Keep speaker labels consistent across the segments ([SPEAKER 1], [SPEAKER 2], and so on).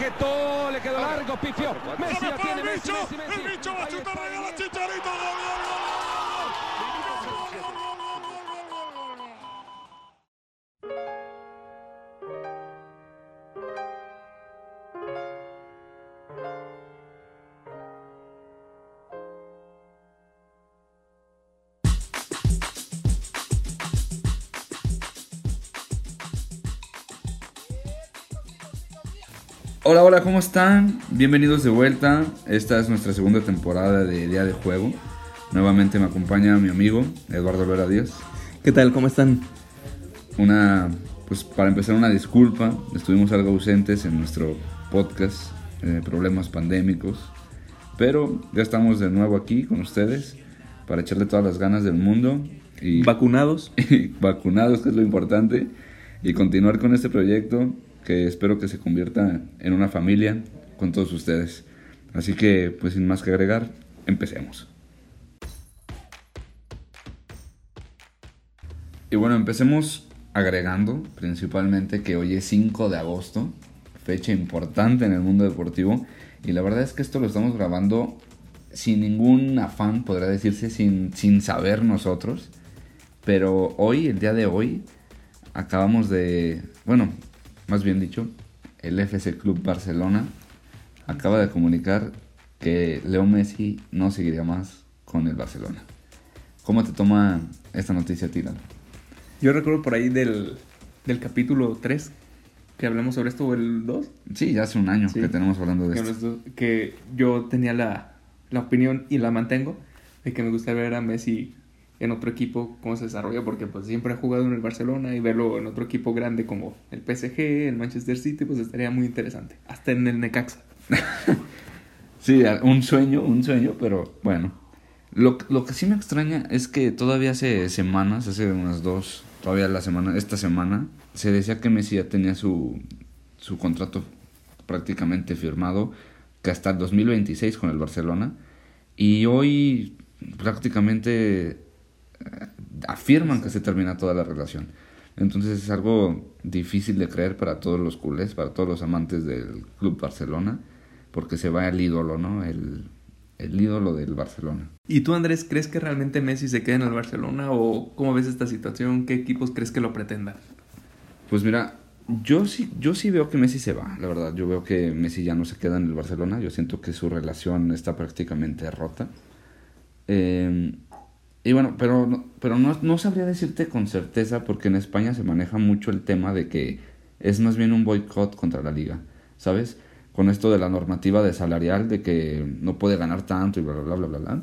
[SPEAKER 1] bajetó, le quedó largo, pifió. Messi la tiene, Messi, Messi, Messi.
[SPEAKER 2] El bicho va a chutar chicharito. Gol,
[SPEAKER 3] Hola, ¿cómo están? Bienvenidos de vuelta. Esta es nuestra segunda temporada de Día de Juego. Nuevamente me acompaña mi amigo Eduardo Vera Díaz.
[SPEAKER 4] ¿Qué tal? ¿Cómo están?
[SPEAKER 3] Una, pues para empezar, una disculpa. Estuvimos algo ausentes en nuestro podcast, eh, problemas pandémicos. Pero ya estamos de nuevo aquí con ustedes para echarle todas las ganas del mundo. Y
[SPEAKER 4] ¿Vacunados?
[SPEAKER 3] vacunados, que es lo importante. Y continuar con este proyecto que espero que se convierta en una familia con todos ustedes. Así que, pues sin más que agregar, empecemos. Y bueno, empecemos agregando principalmente que hoy es 5 de agosto, fecha importante en el mundo deportivo. Y la verdad es que esto lo estamos grabando sin ningún afán, podría decirse, sin, sin saber nosotros. Pero hoy, el día de hoy, acabamos de, bueno, más bien dicho, el FC Club Barcelona acaba de comunicar que Leo Messi no seguiría más con el Barcelona. ¿Cómo te toma esta noticia, Tira?
[SPEAKER 4] Yo recuerdo por ahí del, del capítulo 3 que hablamos sobre esto, o el 2.
[SPEAKER 3] Sí, ya hace un año
[SPEAKER 4] Sí.
[SPEAKER 3] que tenemos hablando de
[SPEAKER 4] Que,
[SPEAKER 3] esto.
[SPEAKER 4] que yo tenía la, la opinión y la mantengo de que me gustaría ver a Messi en otro equipo, cómo se desarrolla, porque pues siempre ha jugado en el Barcelona y verlo en otro equipo grande como el PSG, el Manchester City, pues estaría muy interesante. Hasta en el Necaxa.
[SPEAKER 3] Sí, un sueño, un sueño, pero bueno. Lo, lo que sí me extraña es que todavía hace semanas, hace unas dos, todavía la semana, esta semana, se decía que Messi ya tenía su, su contrato prácticamente firmado, que hasta el 2026 con el Barcelona. Y hoy prácticamente afirman que se termina toda la relación. Entonces es algo difícil de creer para todos los culés, para todos los amantes del Club Barcelona, porque se va el ídolo, ¿no? El, el ídolo del Barcelona.
[SPEAKER 4] ¿Y tú, Andrés, crees que realmente Messi se quede en el Barcelona o cómo ves esta situación? ¿Qué equipos crees que lo pretendan?
[SPEAKER 3] Pues mira, yo sí, yo sí veo que Messi se va, la verdad. Yo veo que Messi ya no se queda en el Barcelona. Yo siento que su relación está prácticamente rota. Eh, y bueno, pero, pero no, no sabría decirte con certeza porque en España se maneja mucho el tema de que es más bien un boicot contra la liga, ¿sabes? Con esto de la normativa de salarial, de que no puede ganar tanto y bla, bla, bla, bla, bla, bla.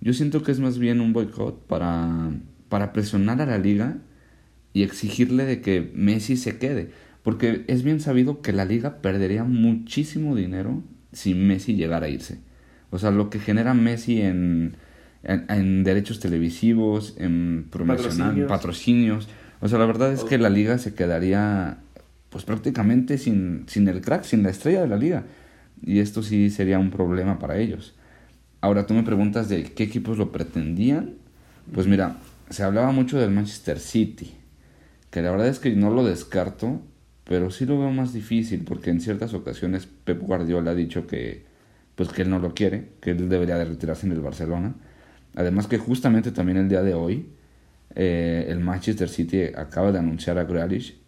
[SPEAKER 3] Yo siento que es más bien un boicot para, para presionar a la liga y exigirle de que Messi se quede. Porque es bien sabido que la liga perdería muchísimo dinero si Messi llegara a irse. O sea, lo que genera Messi en, en, en derechos televisivos, en promocional,
[SPEAKER 4] Patrocinios.
[SPEAKER 3] patrocinios. O sea, la verdad es que la liga se quedaría pues prácticamente sin, sin el crack, sin la estrella de la liga. Y esto sí sería un problema para ellos. Ahora tú me preguntas de qué equipos lo pretendían. Pues mira, se hablaba mucho del Manchester City, que la verdad es que no lo descarto, pero sí lo veo más difícil porque en ciertas ocasiones Pep Guardiola ha dicho que pues que él no lo quiere, que él debería de retirarse en el Barcelona. Además que justamente también el día de hoy eh, el Manchester City acaba de anunciar a Grealish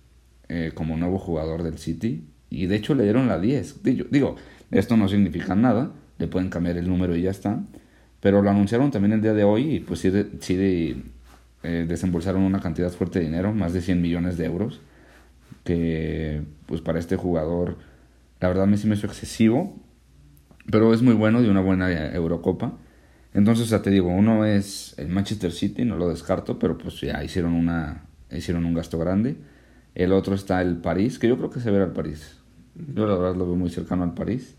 [SPEAKER 3] eh, como nuevo jugador del City y de hecho le dieron la 10. Digo, esto no significa nada, le pueden cambiar el número y ya está. Pero lo anunciaron también el día de hoy y pues sí, eh, desembolsaron una cantidad fuerte de dinero, más de 100 millones de euros, que pues para este jugador la verdad me sí me excesivo, pero es muy bueno de una buena Eurocopa. Entonces, o sea, te digo, uno es el Manchester City, no lo descarto, pero pues ya hicieron una hicieron un gasto grande. El otro está el París, que yo creo que se verá el París. Yo la verdad lo veo muy cercano al París.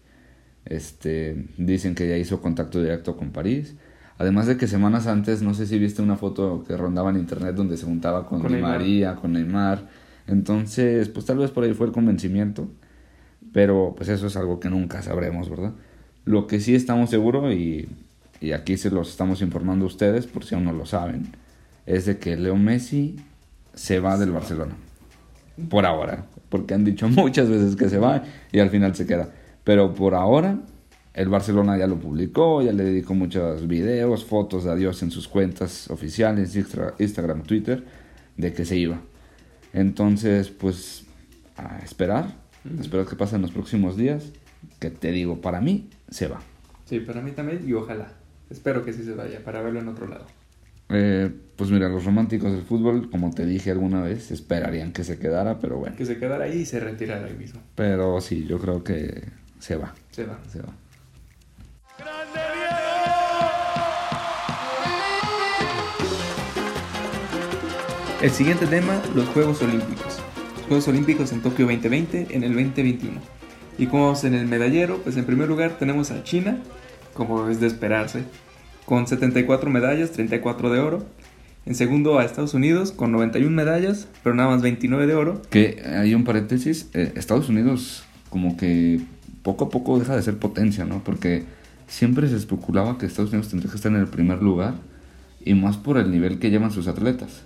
[SPEAKER 3] Este, dicen que ya hizo contacto directo con París. Además de que semanas antes, no sé si viste una foto que rondaba en internet donde se juntaba con,
[SPEAKER 4] Con
[SPEAKER 3] Di. María, con Neymar. Entonces, pues tal vez por ahí fue el convencimiento. Pero pues eso es algo que nunca sabremos, ¿verdad? Lo que sí estamos seguros y, y aquí se los estamos informando a ustedes por si aún no lo saben, es de que Leo Messi se va del Barcelona. Por ahora. porque han dicho muchas veces que se va y al final se queda. Pero por ahora, el Barcelona ya lo publicó, ya le dedicó muchos videos, fotos de adiós en sus cuentas oficiales, Instagram, Twitter, de que se iba. Entonces, pues, a esperar. Espero que pasen los próximos días. Que te digo, para mí, se va.
[SPEAKER 4] Sí, para mí también y ojalá. Espero que sí se vaya para verlo en otro lado.
[SPEAKER 3] Eh, pues mira, los románticos del fútbol, como te dije alguna vez, esperarían que se quedara, pero bueno.
[SPEAKER 4] Que se quedara ahí y se retirara ahí mismo.
[SPEAKER 3] Pero sí, yo creo que se va.
[SPEAKER 4] Se va.
[SPEAKER 3] Se va.
[SPEAKER 4] El siguiente tema, los Juegos Olímpicos. Los Juegos Olímpicos en Tokio 2020, en el 2021. Y como vamos en el medallero, pues en primer lugar tenemos a China, como es de esperarse, con 74 medallas, 34 de oro. En segundo a Estados Unidos con 91 medallas, pero nada más 29 de oro.
[SPEAKER 3] Que hay un paréntesis, eh, Estados Unidos como que poco a poco deja de ser potencia, ¿no? Porque siempre se especulaba que Estados Unidos tendría que estar en el primer lugar y más por el nivel que llevan sus atletas.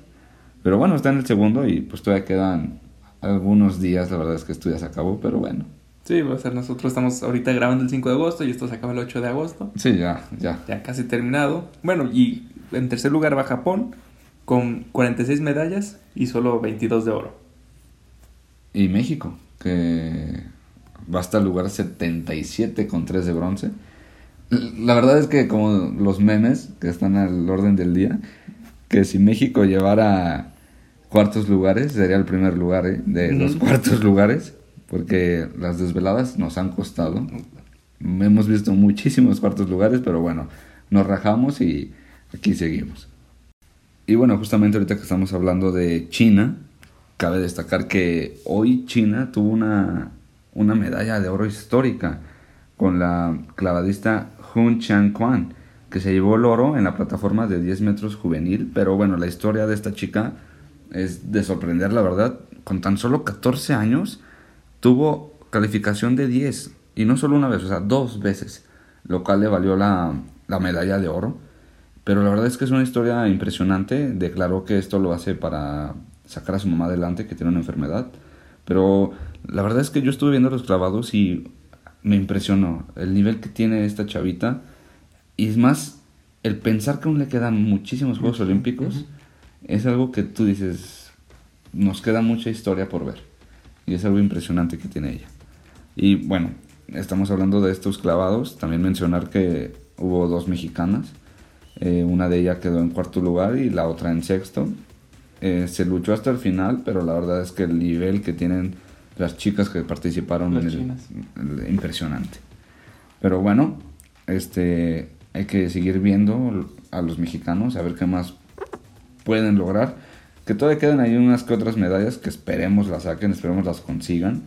[SPEAKER 3] Pero bueno, está en el segundo y pues todavía quedan algunos días, la verdad es que esto ya se acabó, pero bueno.
[SPEAKER 4] Sí, va a ser nosotros estamos ahorita grabando el 5 de agosto y esto se acaba el 8 de agosto.
[SPEAKER 3] Sí, ya, ya.
[SPEAKER 4] Ya casi terminado. Bueno, y en tercer lugar va Japón con 46 medallas y solo 22 de oro.
[SPEAKER 3] Y México, que va hasta el lugar 77 con 3 de bronce. La verdad es que como los memes que están al orden del día, que si México llevara cuartos lugares, sería el primer lugar ¿eh? de los cuartos lugares porque las desveladas nos han costado. Hemos visto muchísimos cuartos lugares, pero bueno, nos rajamos y aquí seguimos. Y bueno, justamente ahorita que estamos hablando de China, cabe destacar que hoy China tuvo una, una medalla de oro histórica con la clavadista Hun Chang Quan, que se llevó el oro en la plataforma de 10 metros juvenil. Pero bueno, la historia de esta chica es de sorprender, la verdad. Con tan solo 14 años tuvo calificación de 10 y no solo una vez, o sea, dos veces, lo cual le valió la, la medalla de oro. Pero la verdad es que es una historia impresionante. Declaró que esto lo hace para sacar a su mamá adelante, que tiene una enfermedad. Pero la verdad es que yo estuve viendo los clavados y me impresionó el nivel que tiene esta chavita. Y es más, el pensar que aún le quedan muchísimos Juegos Olímpicos es algo que tú dices, nos queda mucha historia por ver. Y es algo impresionante que tiene ella. Y bueno, estamos hablando de estos clavados. También mencionar que hubo dos mexicanas. Eh, una de ellas quedó en cuarto lugar y la otra en sexto. Eh, se luchó hasta el final, pero la verdad es que el nivel que tienen las chicas que participaron el, impresionante. Pero bueno, este hay que seguir viendo a los mexicanos, a ver qué más pueden lograr que todavía quedan ahí unas que otras medallas que esperemos las saquen, esperemos las consigan,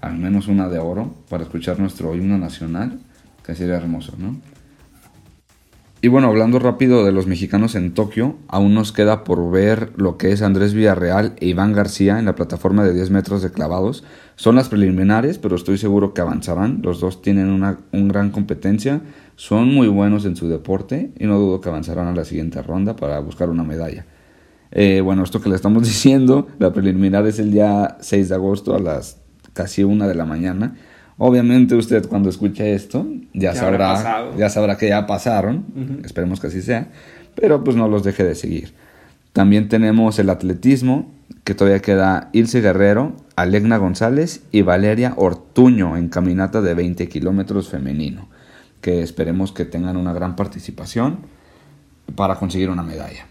[SPEAKER 3] al menos una de oro, para escuchar nuestro himno nacional, que sería hermoso, ¿no? Y bueno, hablando rápido de los mexicanos en Tokio, aún nos queda por ver lo que es Andrés Villarreal e Iván García en la plataforma de 10 metros de clavados. Son las preliminares, pero estoy seguro que avanzarán. Los dos tienen una gran competencia, son muy buenos en su deporte y no dudo que avanzarán a la siguiente ronda para buscar una medalla. Eh, bueno, esto que le estamos diciendo, la preliminar es el día 6 de agosto a las casi una de la mañana. Obviamente usted cuando escuche esto ya, sabrá, ya sabrá que ya pasaron, esperemos que así sea, pero pues no los deje de seguir. También tenemos el atletismo, que todavía queda Ilse Guerrero, Alegna González y Valeria Ortuño en caminata de 20 kilómetros femenino, que esperemos que tengan una gran participación para conseguir una medalla.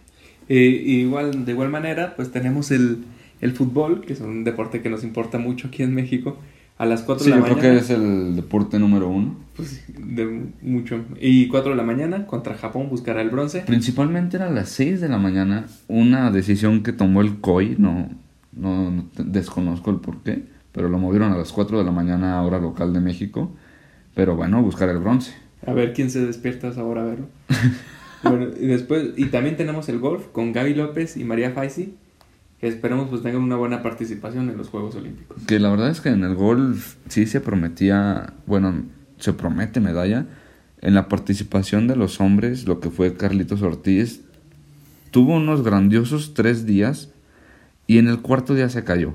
[SPEAKER 4] Eh, igual, de igual manera, pues tenemos el, el, fútbol, que es un deporte que nos importa mucho aquí en México, a las 4 de la mañana.
[SPEAKER 3] Sí, creo que es el deporte número uno.
[SPEAKER 4] Pues de mucho. Y 4 de la mañana contra Japón buscará el bronce.
[SPEAKER 3] Principalmente era a las 6 de la mañana, una decisión que tomó el COI, no, no, desconozco el por qué, pero lo movieron a las 4 de la mañana hora local de México. Pero bueno, buscar el bronce.
[SPEAKER 4] A ver quién se despierta a esa hora a verlo. Bueno, y después, y también tenemos el golf con Gaby López y María Faisi, que esperamos pues tengan una buena participación en los Juegos Olímpicos.
[SPEAKER 3] Que la verdad es que en el golf sí se prometía, bueno, se promete medalla. En la participación de los hombres, lo que fue Carlitos Ortiz, tuvo unos grandiosos tres días y en el cuarto día se cayó.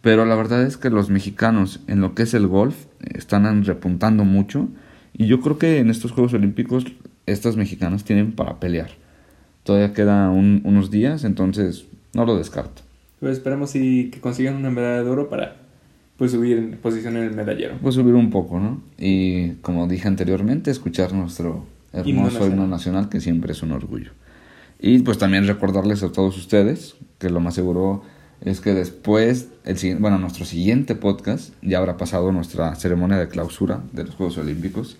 [SPEAKER 3] Pero la verdad es que los mexicanos en lo que es el golf están repuntando mucho. Y yo creo que en estos Juegos Olímpicos estos mexicanos tienen para pelear. Todavía queda unos días, entonces no lo descarto.
[SPEAKER 4] Pues esperemos si que consigan una medalla de oro para pues subir en posición en el medallero.
[SPEAKER 3] Pues subir un poco, ¿no? Y como dije anteriormente, escuchar nuestro hermoso himno nacional, que siempre es un orgullo. Y pues también recordarles a todos ustedes que lo más seguro es que después, el, bueno, nuestro siguiente podcast ya habrá pasado nuestra ceremonia de clausura de los Juegos Olímpicos.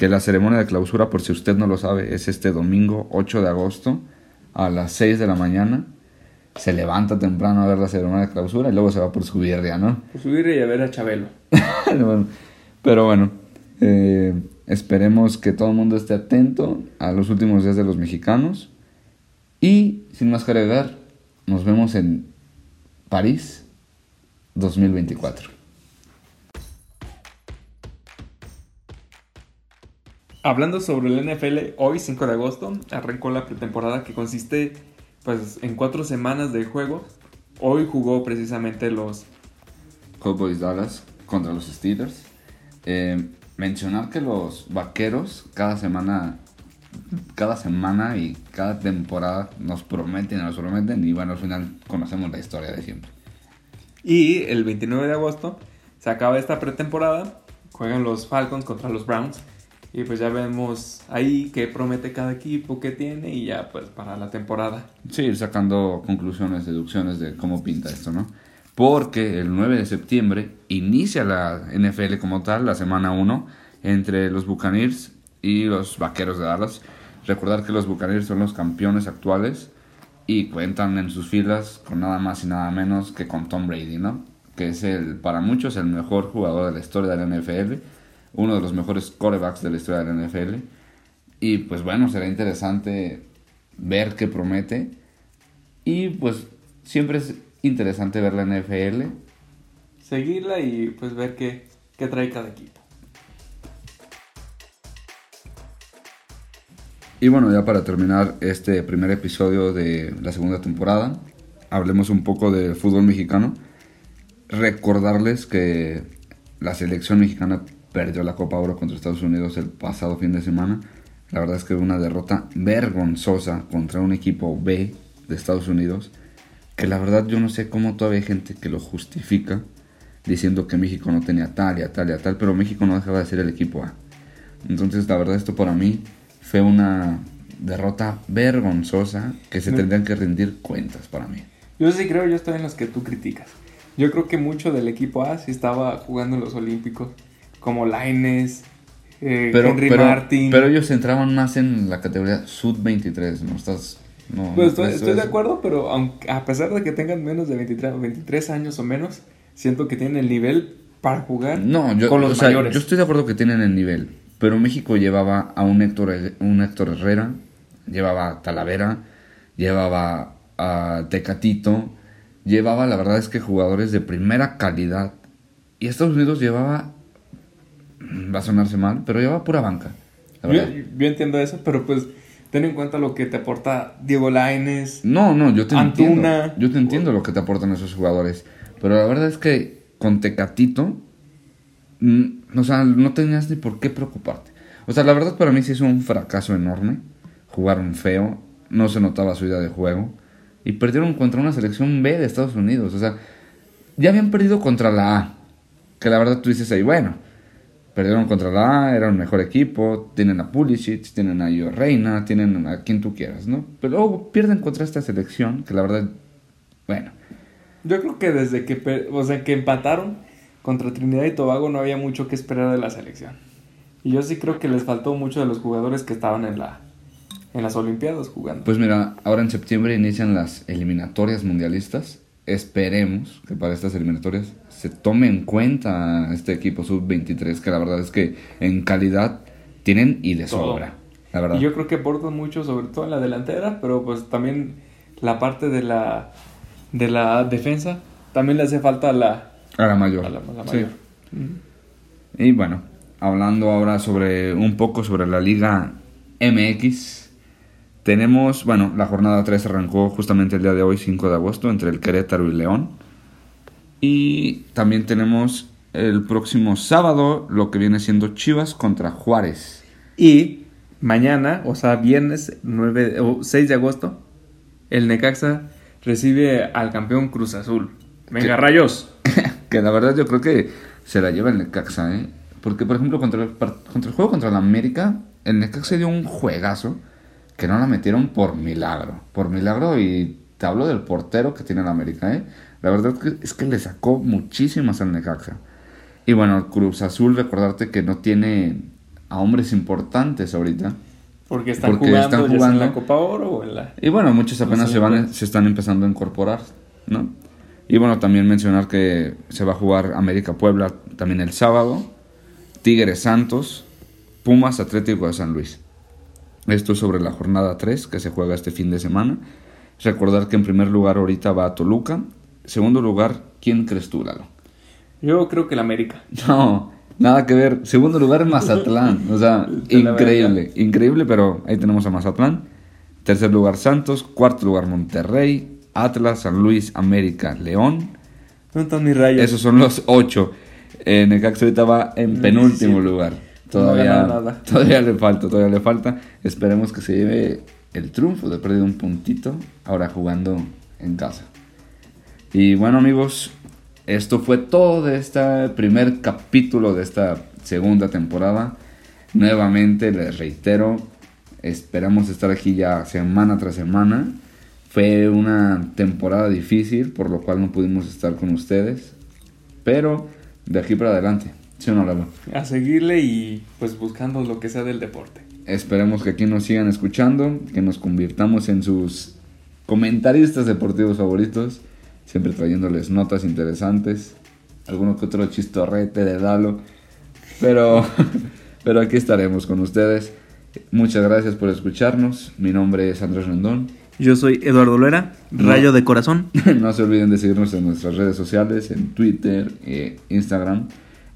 [SPEAKER 3] Que la ceremonia de clausura, por si usted no lo sabe, es este domingo 8 de agosto a las 6 de la mañana. Se levanta temprano a ver la ceremonia de clausura y luego se va por su birria, ¿no?
[SPEAKER 4] Por su birria y a ver a Chabelo.
[SPEAKER 3] pero bueno, eh, esperemos que todo el mundo esté atento a los últimos días de los mexicanos. Y sin más que agregar, nos vemos en París 2024.
[SPEAKER 4] Hablando sobre el NFL, hoy 5 de agosto arrancó la pretemporada que consiste pues en cuatro semanas de juego. Hoy jugó precisamente los
[SPEAKER 3] Cowboys Dallas contra los Steelers. Eh, mencionar que los vaqueros cada semana cada semana y cada temporada nos prometen nos prometen y bueno, al final conocemos la historia de siempre.
[SPEAKER 4] Y el 29 de agosto se acaba esta pretemporada, juegan los Falcons contra los Browns y pues ya vemos ahí qué promete cada equipo, qué tiene y ya pues para la temporada.
[SPEAKER 3] Sí, ir sacando conclusiones, deducciones de cómo pinta esto, ¿no? Porque el 9 de septiembre inicia la NFL como tal, la semana 1, entre los Buccaneers y los Vaqueros de Dallas. Recordar que los Buccaneers son los campeones actuales y cuentan en sus filas con nada más y nada menos que con Tom Brady, ¿no? Que es el, para muchos, el mejor jugador de la historia de la NFL, uno de los mejores quarterbacks de la historia de la NFL. Y pues bueno, será interesante ver qué promete. Y pues siempre es interesante ver la NFL.
[SPEAKER 4] Seguirla y pues ver qué, qué trae cada equipo.
[SPEAKER 3] Y bueno, ya para terminar este primer episodio de la segunda temporada, hablemos un poco del fútbol mexicano. Recordarles que la selección mexicana perdió la Copa Oro contra Estados Unidos el pasado fin de semana. La verdad es que una derrota vergonzosa contra un equipo B de Estados Unidos. Que la verdad yo no sé cómo todavía hay gente que lo justifica diciendo que México no tenía tal y a tal y a tal, pero México no dejaba de ser el equipo A. Entonces la verdad esto para mí fue una derrota vergonzosa que se tendrían que rendir cuentas para mí.
[SPEAKER 4] Yo sí creo, yo estoy en los que tú criticas. Yo creo que mucho del equipo A sí estaba jugando en los Olímpicos, como Laines, eh,
[SPEAKER 3] pero, Henry Martin. Pero ellos entraban más en la categoría Sud-23, ¿no? Estás... No,
[SPEAKER 4] pues estoy, de acuerdo, pero aunque, a pesar de que tengan menos de 23, 23 años o menos, siento que tienen el nivel para jugar
[SPEAKER 3] no, yo, con los mayores. Yo estoy de acuerdo que tienen el nivel, pero México llevaba a un Héctor, un Héctor Herrera, llevaba a Talavera, llevaba a Tecatito, llevaba, la verdad es que jugadores de primera calidad. Y Estados Unidos llevaba, va a sonarse mal, pero llevaba pura banca.
[SPEAKER 4] Yo, yo, entiendo eso, pero pues ten en cuenta lo que te aporta Diego Laines.
[SPEAKER 3] No, no, yo te entiendo. Yo te entiendo lo que te aportan esos jugadores. Pero la verdad es que con Tecatito Mm, o sea, no tenías ni por qué preocuparte. O sea, la verdad para mí sí es un fracaso enorme. Jugaron feo, no se notaba su idea de juego. Y perdieron contra una selección B de Estados Unidos. O sea, ya habían perdido contra la A. Que la verdad tú dices ahí, bueno, perdieron contra la A, era un mejor equipo, tienen a Pulisic, tienen a Io Reina, tienen a quien tú quieras, ¿no? Pero luego pierden contra esta selección, que la verdad, bueno.
[SPEAKER 4] Yo creo que desde que, o sea, que empataron, contra Trinidad y Tobago no había mucho que esperar de la selección. Y yo sí creo que les faltó mucho de los jugadores que estaban en, la, en las Olimpiadas jugando.
[SPEAKER 3] Pues mira, ahora en septiembre inician las eliminatorias mundialistas. Esperemos que para estas eliminatorias se tome en cuenta este equipo sub-23, que la verdad es que en calidad tienen y les sobra. La verdad.
[SPEAKER 4] Y yo creo que aportan mucho, sobre todo en la delantera, pero pues también la parte de la, de la defensa, también le hace falta la,
[SPEAKER 3] a la mayor. Sí. Y bueno, hablando ahora sobre un poco sobre la Liga MX. Tenemos, bueno, la jornada 3 arrancó justamente el día de hoy, 5 de agosto, entre el Querétaro y León. Y también tenemos el próximo sábado lo que viene siendo Chivas contra Juárez.
[SPEAKER 4] Y mañana, o sea, viernes 9, o 6 de agosto, el Necaxa recibe al campeón Cruz Azul. Venga, rayos.
[SPEAKER 3] que la verdad yo creo que se la lleva el Necaxa, ¿eh? Porque, por ejemplo, contra el, contra el juego contra el América, el Necaxa dio un juegazo que no la metieron por milagro. Por milagro y te hablo del portero que tiene el América, ¿eh? La verdad es que le sacó muchísimas al Necaxa. Y bueno, Cruz Azul, recordarte que no tiene a hombres importantes ahorita.
[SPEAKER 4] Porque están
[SPEAKER 3] Porque
[SPEAKER 4] jugando,
[SPEAKER 3] están
[SPEAKER 4] en la Copa Oro o en la...
[SPEAKER 3] Y bueno, muchos apenas
[SPEAKER 4] se
[SPEAKER 3] van, se están empezando a incorporar, ¿no? Y bueno, también mencionar que se va a jugar América Puebla también el sábado, Tigres Santos, Pumas Atlético de San Luis. Esto es sobre la jornada 3 que se juega este fin de semana. Recordar que en primer lugar ahorita va Toluca. Segundo lugar, ¿quién crees tú, Lalo?
[SPEAKER 4] Yo creo que el América.
[SPEAKER 3] No, nada que ver. Segundo lugar, Mazatlán. O sea, increíble, increíble, pero ahí tenemos a Mazatlán. Tercer lugar, Santos. Cuarto lugar, Monterrey. Atlas, San Luis, América, León.
[SPEAKER 4] ¿Dónde están mis rayos?
[SPEAKER 3] Esos son los ocho. Eh, Necaxa ahorita va en
[SPEAKER 4] Mm,
[SPEAKER 3] penúltimo
[SPEAKER 4] 17.
[SPEAKER 3] lugar.
[SPEAKER 4] No
[SPEAKER 3] Todavía, todavía le falta, todavía le falta. Esperemos que se lleve el triunfo de perdido un puntito. Ahora jugando en casa. Y bueno amigos, esto fue todo de este primer capítulo de esta segunda temporada. Nuevamente les reitero, esperamos estar aquí ya semana tras semana. Fue una temporada difícil, por lo cual no pudimos estar con ustedes. Pero de aquí para adelante, ¿sí o no?
[SPEAKER 4] A seguirle y pues buscando lo que sea del deporte.
[SPEAKER 3] Esperemos que aquí nos sigan escuchando, que nos convirtamos en sus comentaristas deportivos favoritos, siempre trayéndoles notas interesantes, alguno que otro chistorrete de Lalo, pero, pero aquí estaremos con ustedes. Muchas gracias por escucharnos. Mi nombre es Andrés Rendón.
[SPEAKER 4] Yo soy Eduardo Lera, rayo de corazón.
[SPEAKER 3] No se olviden de seguirnos en nuestras redes sociales, en Twitter, e Instagram.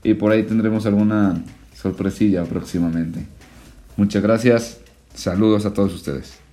[SPEAKER 3] Y por ahí tendremos alguna sorpresilla próximamente. Muchas gracias. Saludos a todos ustedes.